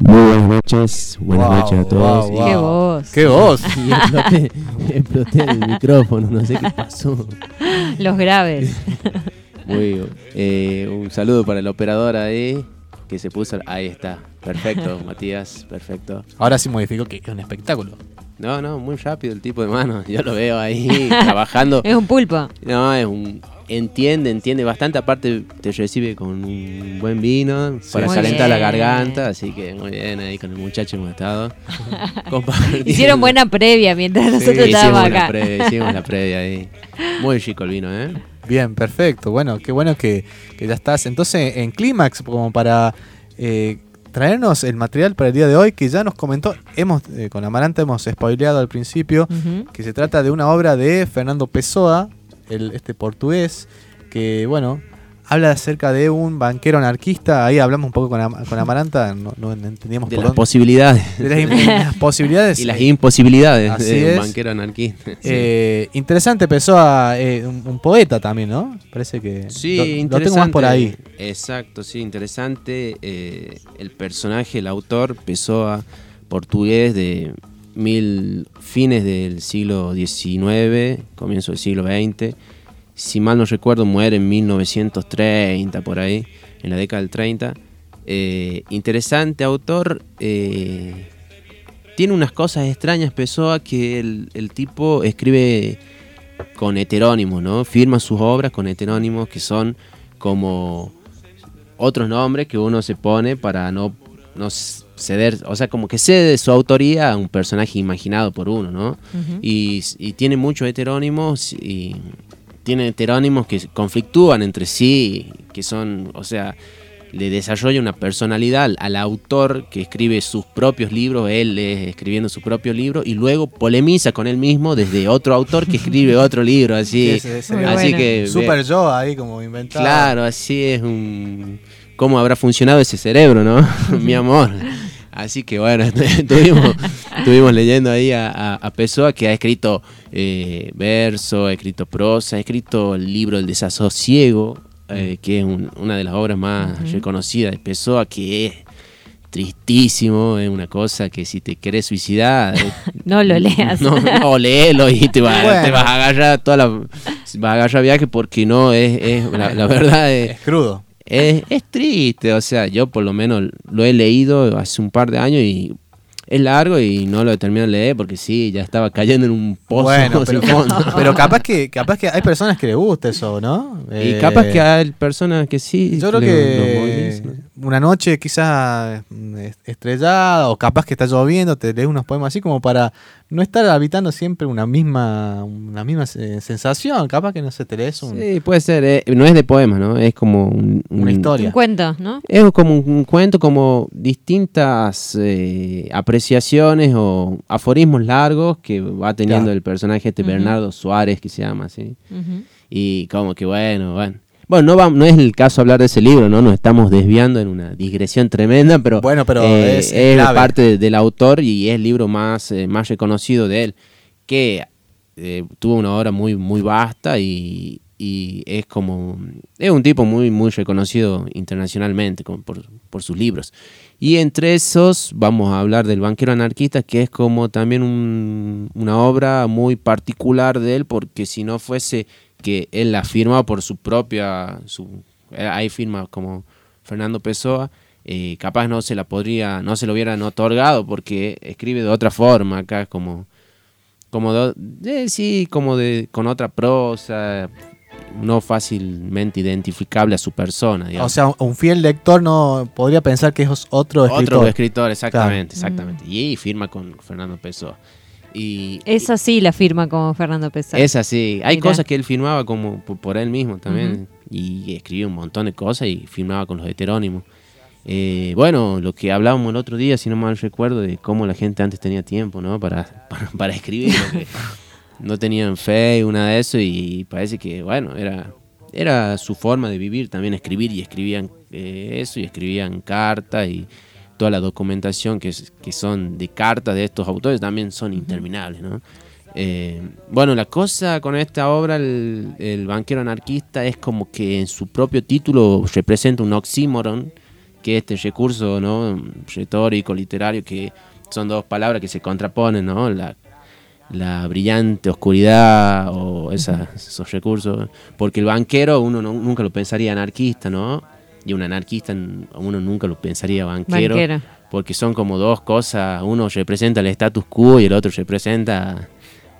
Muy buenas noches, buenas Wow, noches a todos. wow, wow. Qué voz. ¡Qué voz! Y exploté, exploté el micrófono, no sé qué pasó. Los graves. Muy, eh, un saludo para el operador ahí, que se puso... Ahí está, perfecto, Matías, perfecto. Ahora sí modificó que es un espectáculo. No, no, muy rápido el tipo de mano, yo lo veo ahí trabajando. Es un pulpo. No, es un... Entiende, entiende bastante, aparte te recibe con un buen vino para Muy calentar la garganta, así que muy bien ahí con el muchacho hemos estado. Hicieron buena previa mientras nosotros hicimos estábamos la acá. previa, hicimos la previa ahí. Muy chico el vino, ¿eh? Bien, perfecto. Bueno, qué bueno que, que ya estás. Entonces, en Clímax, como para eh, traernos el material para el día de hoy, que ya nos comentó, hemos eh, con Amaranta hemos spoileado al principio, que se trata de una obra de Fernando Pessoa, el, este portugués, que bueno, habla acerca de un banquero anarquista. Ahí hablamos un poco con, Am- con Amaranta, no, no entendíamos De por las dónde. posibilidades. de las, posibilidades. Y las imposibilidades Así de es. un banquero anarquista. Sí. Eh, interesante, Pessoa, eh, un, un poeta también, ¿no? Parece que Sí, lo- lo, interesante. tengo más por ahí. Exacto, sí, interesante. eh, el personaje, el autor, Pessoa, portugués de mil fines del siglo XIX, comienzo del siglo XX. Si mal no recuerdo, muere en 1930, por ahí, en la década del 30. Eh, interesante autor. eh, tiene unas cosas extrañas, Pessoa, que el, el tipo escribe con heterónimos, ¿no? Firma sus obras con heterónimos que son como otros nombres que uno se pone para no, no ceder, o sea, como que cede su autoría a un personaje imaginado por uno, ¿no? Ujú. y, y tiene muchos heterónimos y tiene heterónimos que conflictúan entre sí, que son, o sea, le desarrolla una personalidad al, autor que escribe sus propios libros, él es escribiendo su propio libro y luego polemiza con él mismo desde otro autor que escribe otro libro, así, Sí, ese- ese- Muy así bueno. que Super yo ahí como inventado. Claro, así es un... ¿Cómo habrá funcionado ese cerebro, no? Mi amor. Así que bueno, estuvimos, estuvimos leyendo ahí a, a, a Pessoa que ha escrito eh, verso, ha escrito prosa, ha escrito el libro El desasosiego, eh, que es un- una de las obras más reconocidas de Pessoa, que es tristísimo, es una cosa que si te querés suicidar... eh, No lo leas. no, no, léelo y te, va- Bueno. te vas a agarrar toda la... Vas a agarrar viaje porque no, es, es la, la verdad es, Es crudo. Es, es triste, o sea, yo por lo menos lo he leído hace un par de años y es largo y no lo he terminado de leer porque sí, ya estaba cayendo en un pozo Bueno, pero, sin fondo. pero capaz que capaz que hay personas que les gusta eso, ¿no? y Eh, capaz que hay personas que sí. Yo creo le- lo moviliza. una noche quizás mm, est- estrellada o capaz que está lloviendo, te lees unos poemas así como para no estar habitando siempre una misma una misma se- sensación. Capaz que no se te lees un- Sí, puede ser, eh, no es de poemas, ¿no? Es como un- una un- historia. Un cuento, ¿no? Es como un, un cuento, como distintas eh, apreciaciones o aforismos largos que va teniendo Claro. el personaje este Ujú. Bernardo Suárez, que se llama así. Ujú. Y como que bueno, bueno. Bueno, no, va- no es el caso hablar de ese libro, ¿no? Nos estamos desviando en una digresión tremenda, pero, Bueno, pero eh, es es clave. parte de- del autor y es el libro más, eh, más reconocido de él, que eh, tuvo una obra muy, muy vasta y, y es como... Es un tipo muy, muy reconocido internacionalmente como por, por sus libros. Y entre esos vamos a hablar del banquero anarquista, que es como también un- una obra muy particular de él, porque si no fuese que él la firma por su propia, su, eh, ahí firma como Fernando Pessoa, eh, capaz no se la podría, no se lo hubieran otorgado porque escribe de otra forma, acá como, como de, de- sí, como de, con otra prosa, no fácilmente identificable a su persona, O digamos. sea, un fiel lector no podría pensar que es otro escritor. Otro escritor, exactamente, Claro. exactamente. Y firma con Fernando Pessoa. Y Esa sí la firma como Fernando Pessoa. es así. Hay Mirá. cosas que él firmaba como por, por él mismo también. Y escribía un montón de cosas y firmaba con los heterónimos. Eh, bueno, lo que hablábamos el otro día, si no mal recuerdo, de cómo la gente antes tenía tiempo, ¿no? Para, para, para escribir. no tenían fe, una de eso, y parece que, bueno, era, era su forma de vivir también escribir, y escribían eh, eso, y escribían cartas, y toda la documentación que, que son de cartas de estos autores también son interminables, ¿no? Eh, bueno, la cosa con esta obra, el, el banquero anarquista, es como que en su propio título representa un oxímoron, que este recurso ¿no? retórico, literario, que son dos palabras que se contraponen, ¿no? La, la brillante oscuridad o esos recursos. Porque el banquero uno no- nunca lo pensaría anarquista, ¿no? Y un anarquista uno nunca lo pensaría banquero. Banquero. Porque son como dos cosas. Uno representa el status quo y el otro representa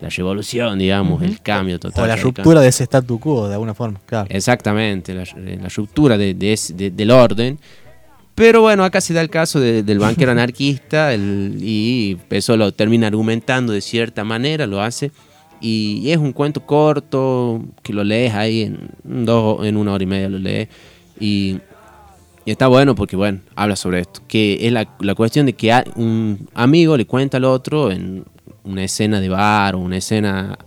la revolución, digamos, el cambio total. O la ruptura de ese statu quo, de alguna forma. Claro. Exactamente, la, la ruptura de- de ese- de- del orden. Pero bueno, acá se da el caso de- del banquero anarquista el- y eso lo termina argumentando de cierta manera, lo hace. Y, y es un cuento corto que lo lees ahí en, dos, en una hora y media, lo lees. Y, y está bueno porque, bueno, habla sobre esto. Que es la, la cuestión de que un amigo le cuenta al otro en una escena de bar o una escena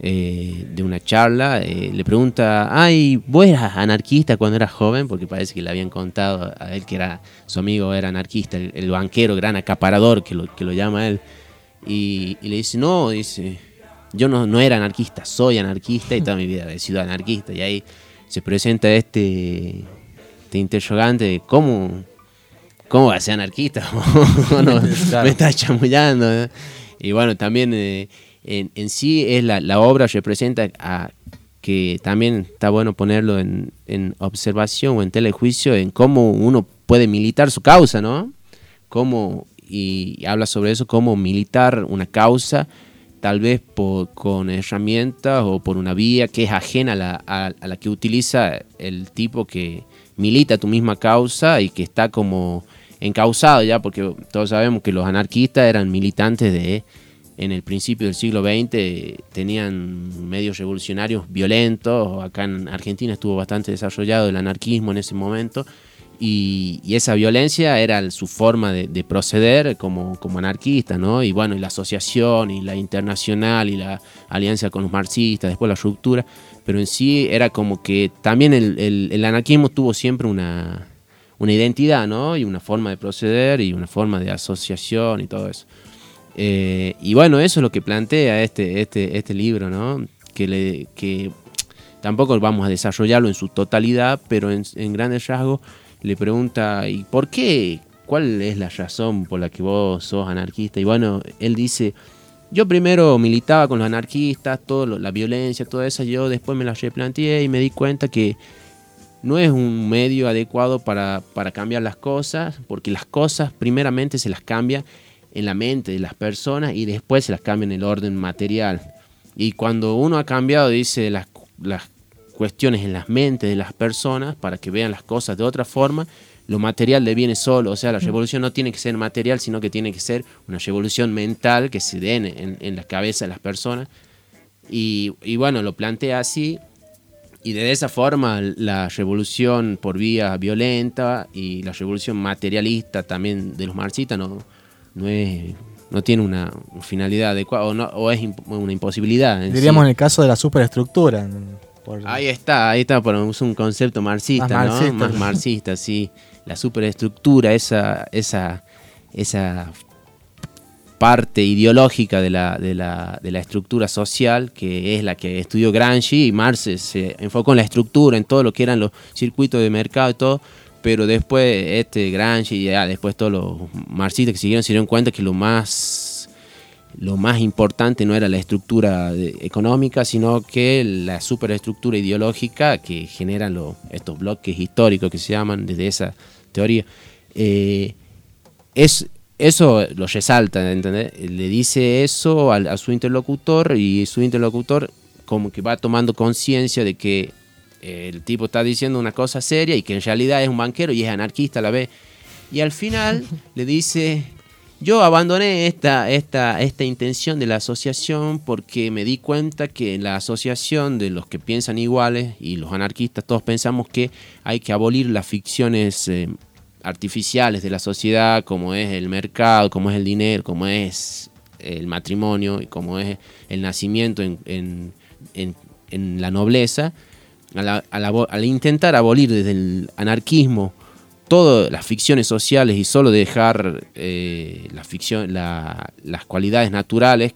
eh, de una charla, eh, le pregunta, ay, ¿vos eras anarquista cuando eras joven? Porque parece que le habían contado a él que era su amigo era anarquista, el, el banquero, gran acaparador que lo, que lo llama él. Y, y le dice, no, dice, yo no, no era anarquista, soy anarquista y toda mi vida he sido anarquista. Y ahí se presenta este, este interrogante de cómo, cómo va a ser anarquista. ¿O no? Claro. Me está chamullando. ¿eh? Y bueno, también eh, en, en sí es la, la obra representa a que también está bueno ponerlo en, en observación o en telejuicio en cómo uno puede militar su causa, ¿no? Cómo, y habla sobre eso, cómo militar una causa, tal vez por, con herramientas o por una vía que es ajena a la, a- la que utiliza el tipo que milita tu misma causa y que está como encausado ya, porque todos sabemos que los anarquistas eran militantes de, en el principio del siglo XX, tenían medios revolucionarios violentos, acá en Argentina estuvo bastante desarrollado el anarquismo en ese momento, y, y esa violencia era su forma de, de proceder como, como anarquista, ¿no? Y bueno, y la asociación, y la internacional, y la alianza con los marxistas, después la ruptura, pero en sí era como que también el, el- anarquismo tuvo siempre una, una identidad, ¿no? Y una forma de proceder y una forma de asociación y todo eso. Eh, y bueno, eso es lo que plantea este, este, este libro, ¿no? Que, que tampoco vamos a desarrollarlo en su totalidad, pero en, en grandes rasgos le pregunta, ¿y por qué? ¿Cuál es la razón por la que vos sos anarquista? Y bueno, él dice, yo primero militaba con los anarquistas, todo lo- la violencia, toda esa, yo después me la replanteé y me di cuenta que no es un medio adecuado para, para cambiar las cosas, porque las cosas primeramente se las cambia en la mente de las personas y después se las cambia en el orden material. Y cuando uno ha cambiado, dice, las, las cuestiones en las mentes de las personas para que vean las cosas de otra forma, lo material le viene solo. O sea, la revolución no tiene que ser material, sino que tiene que ser una revolución mental que se dé en, en- la cabeza de las personas. Y, y bueno, lo plantea así. Y de esa forma la revolución por vía violenta y la revolución materialista también de los marxistas no, no, es, no tiene una finalidad adecuada o, no- o es imp- una imposibilidad. en sí. Diríamos en el caso de la superestructura. Por- Ahí está, ahí está, es un concepto marxista, Más ¿no? marxista. Más marxista, sí. La superestructura, esa, esa, esa parte ideológica de la, de, la, de la estructura social, que es la que estudió Gramsci, y Marx se- se enfocó en la estructura, en todo lo que eran los circuitos de mercado y todo, pero después este Gramsci y ya después todos los marxistas que siguieron se dieron cuenta que lo más lo más importante no era la estructura económica, sino que la superestructura ideológica que generan lo- estos bloques históricos que se llaman desde esa teoría. Eh, es, eso lo resalta, ¿entendés? Le dice eso al- a, su interlocutor y su interlocutor como que va tomando conciencia de que eh, el tipo está diciendo una cosa seria y que en realidad es un banquero y es anarquista a la vez. Y al final le dice, yo abandoné esta, esta, esta intención de la asociación porque me di cuenta que la asociación de los que piensan iguales y los anarquistas todos pensamos que hay que abolir las ficciones eh, artificiales de la sociedad como es el mercado, como es el dinero, como es el matrimonio y como es el nacimiento en, en- en- en la nobleza. Al intentar abolir desde el anarquismo todas las ficciones sociales y solo dejar eh, la ficción, la- las cualidades naturales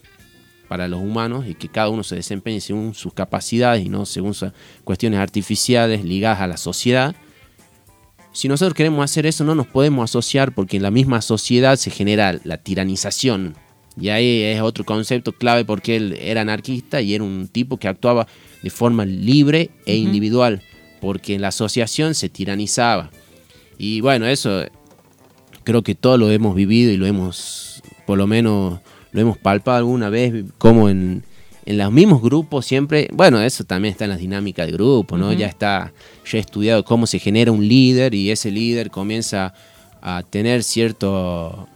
para los humanos y que cada uno se desempeñe según sus capacidades y no según sus cuestiones artificiales ligadas a la sociedad, si nosotros queremos hacer eso, no nos podemos asociar porque en la misma sociedad se genera la tiranización. Y ahí es otro concepto clave porque él era anarquista y era un tipo que actuaba de forma libre e individual, porque en la asociación se tiranizaba. Y bueno, eso creo que todos lo hemos vivido y lo hemos, por lo menos, lo hemos palpado alguna vez, como en, en los mismos grupos siempre, bueno, eso también está en las dinámicas de grupo, ¿no? Ya está, ya he estudiado cómo se genera un líder y ese líder comienza a tener cierto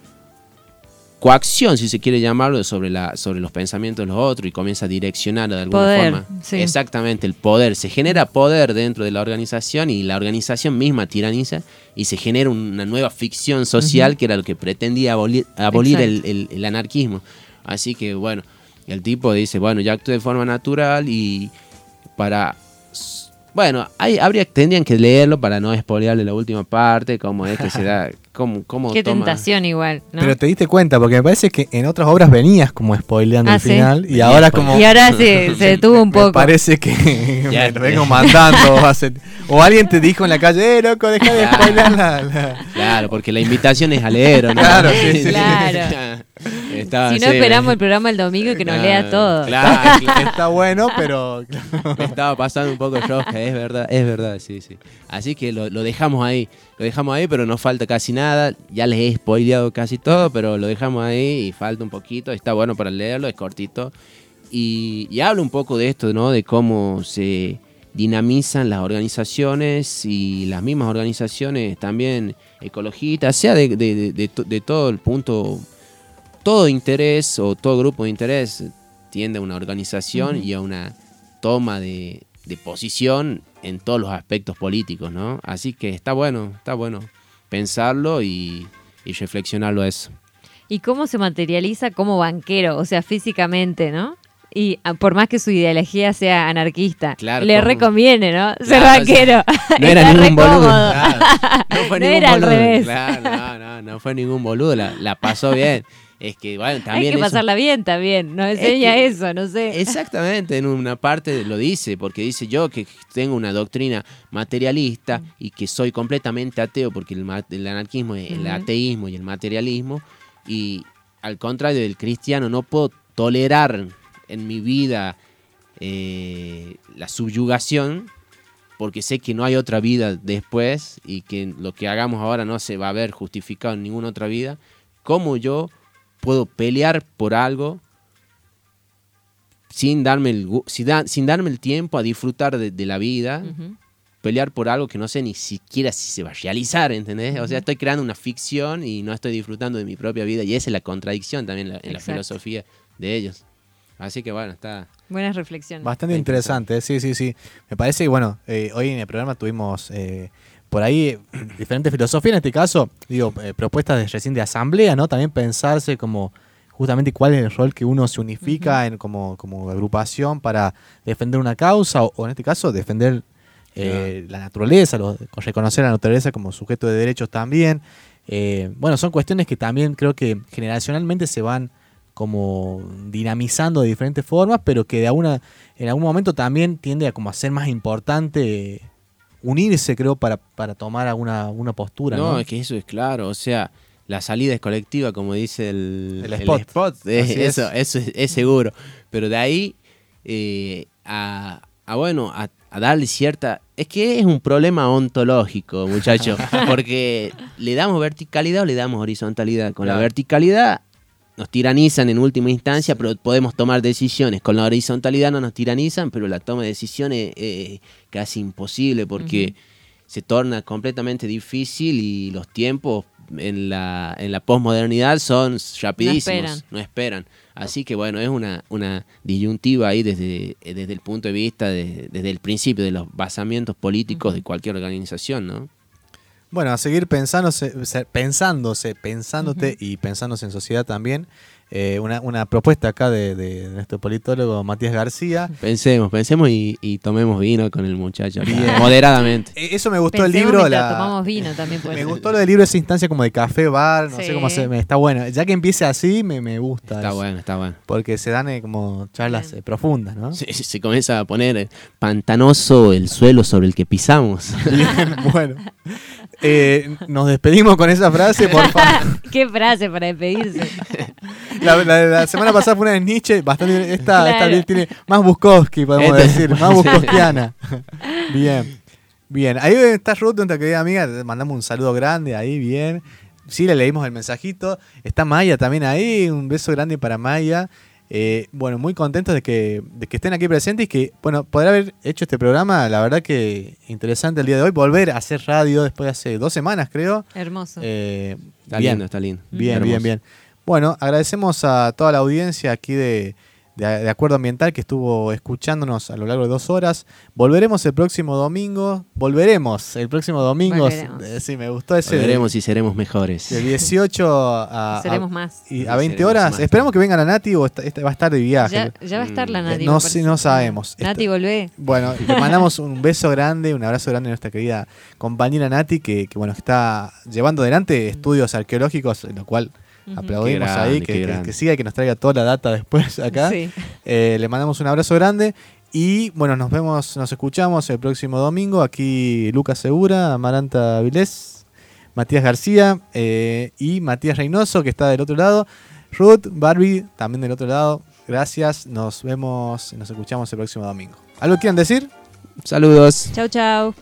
coacción, si se quiere llamarlo, sobre, la, sobre los pensamientos de los otros y comienza a direccionar de alguna Poder, forma. sí. Exactamente, el poder. Se genera poder dentro de la organización y la organización misma tiraniza y se genera una nueva ficción social que era lo que pretendía abolir, abolir el, Exacto. el- el anarquismo. Así que bueno, el tipo dice, bueno, yo actúo de forma natural y para... Bueno, hay, habría, tendrían que leerlo para no spoilearle la última parte, cómo es que se da, cómo, cómo Qué toma- tentación igual, ¿no? Pero te diste cuenta, porque me parece que en otras obras venías como spoileando Ah, el sí. final y Sí, ahora como Y ahora sí, se detuvo un me poco. parece que Ya. me lo vengo mandando. O alguien te dijo en la calle, eh, loco, deja de spoilear la... la-". Claro, porque la invitación es a leer, ¿o ¿no? Claro, sí, sí. Claro. Si no esperamos el programa el domingo que nos Claro, lea todo. Claro, claro. Está bueno, pero... Me estaba pasando un poco rosca, es verdad, es verdad, sí, sí. Así que lo, lo dejamos ahí, lo dejamos ahí, pero no falta casi nada. Ya les he spoileado casi todo, pero lo dejamos ahí y falta un poquito. Está bueno para leerlo, es cortito. Y, y habla un poco de esto, ¿no? De cómo se dinamizan las organizaciones y las mismas organizaciones también ecologistas, sea de, de- de- de to- de todo el punto, todo interés o todo grupo de interés tiende a una organización y a una toma de, de posición en todos los aspectos políticos, ¿no? Así que está bueno, está bueno pensarlo y, y reflexionarlo a eso. ¿Y cómo se materializa como banquero? O sea, físicamente, ¿no? Y ah, por más que su ideología sea anarquista, Claro, le ¿cómo? recomiene, ¿no? Ser Claro, o sea, banquero. No era ningún boludo. Claro, no fue No ningún era al boludo. revés. Claro, no, no, no fue ningún boludo, la, la pasó bien. Es que, bueno, Hay también que eso- pasarla bien también, nos enseña que- eso, no sé. Exactamente, en una parte lo dice, porque dice yo que tengo una doctrina materialista y que soy completamente ateo, porque el, el anarquismo es el ateísmo y el materialismo, y al contrario del cristiano, no puedo tolerar en mi vida eh, la subyugación, porque sé que no hay otra vida después y que lo que hagamos ahora no se va a ver justificado en ninguna otra vida. ¿Cómo yo puedo pelear por algo sin darme el, sin, da- sin darme el tiempo a disfrutar de, de la vida, pelear por algo que no sé ni siquiera si se va a realizar, ¿entendés? O sea, estoy creando una ficción y no estoy disfrutando de mi propia vida y esa es la contradicción también en la, en la Exacto. filosofía de ellos. Así que bueno, está... Buenas reflexiones. Bastante interesante, sí, sí, sí. Me parece que, bueno, eh, hoy en el programa tuvimos eh, por ahí diferentes filosofías, en este caso, digo, eh, propuestas de recién de asamblea, ¿no? También pensarse como justamente cuál es el rol que uno se unifica en, como, como agrupación para defender una causa o, o en este caso defender eh, la naturaleza, lo- reconocer a la naturaleza como sujeto de derechos también. Eh, bueno, son cuestiones que también creo que generacionalmente se van como dinamizando de diferentes formas, pero que de alguna, en algún momento también tiende a como a ser más importante unirse, creo, para, para tomar alguna una postura. No, ¿no? es que eso es claro, o sea, la salida es colectiva, como dice el, El spot. es- Así es. eso, eso es, es seguro. Pero de ahí eh, a, a, bueno, a, a darle cierta... Es que es un problema ontológico, muchachos, porque le damos verticalidad o le damos horizontalidad. Con la verticalidad nos tiranizan en última instancia, pero podemos tomar decisiones. Con la horizontalidad no nos tiranizan, pero la toma de decisiones es casi imposible porque se torna completamente difícil y los tiempos en la, en la posmodernidad son rapidísimos, esperan. no esperan. Así que bueno, es una, una disyuntiva ahí desde, desde el punto de vista, de- desde el principio de los basamientos políticos de cualquier organización, ¿no? Bueno, a seguir pensándose, pensándose, pensándote y pensándose en sociedad también. Eh, una, una propuesta acá de, de nuestro politólogo Matías García. Pensemos, pensemos y, y tomemos vino con el muchacho, Bien. moderadamente. Eh, Eso me gustó el Pensemos libro. mientras la- tomamos vino también puede Me ser. gustó lo del libro, esa instancia como de café, bar, no sé Sí. cómo se me está bueno. Ya que empiece así, me, me gusta. Está eso. bueno, está bueno. Porque se dan eh, como charlas eh, profundas, ¿no? Se, se comienza a poner eh, pantanoso el suelo sobre el que pisamos. Bien, bueno. Eh, nos despedimos con esa frase, por favor. Qué frase para despedirse. La, la- la semana pasada fue una de Nietzsche, bastante. Esta, esta Claro. tiene más Bukowski, podemos Esta- decir, más Bukowskiana. bien, bien. Ahí está Ruth, nuestra querida amiga. Le mandamos un saludo grande ahí, bien. Sí, le leímos el mensajito. Está Maya también ahí, un beso grande para Maya. Eh, bueno, muy contentos de que, de que estén aquí presentes y que, bueno, poder haber hecho este programa, la verdad que interesante el día de hoy. Volver a hacer radio después de hace dos semanas, creo. Hermoso. Eh, Está bien. lindo, está lindo. Bien, Hermoso. bien, bien. Bueno, agradecemos a toda la audiencia aquí de, de, de Acuerdo Ambiental que estuvo escuchándonos a lo largo de dos horas. Volveremos el próximo domingo. Volveremos el próximo domingo. Volveremos. Eh, Sí, me gustó ese. Veremos si seremos mejores. De 18 a, a- Seremos más. y Sí, a 20 seremos horas. más. Esperamos que venga la Nati o está- está- va a estar de viaje. Ya, ya va a estar la Mm, Nati. no parece. no sabemos. Nati, volvé. Bueno, le mandamos un beso grande, un abrazo grande a nuestra querida compañera Nati, que, que, bueno, que está llevando adelante estudios arqueológicos, lo cual Aplaudimos grande, ahí, que, que- grande. que siga y que nos traiga toda la data después acá. Sí. Eh, le mandamos un abrazo grande y bueno, nos vemos, nos escuchamos el próximo domingo. Aquí Lucas Segura, Amaranta Vilés, Matías García eh, y Matías Reynoso, que está del otro lado. Ruth, Barbie, también del otro lado. Gracias, nos vemos, nos escuchamos el próximo domingo. ¿Algo quieran decir? Saludos. Chau, chau.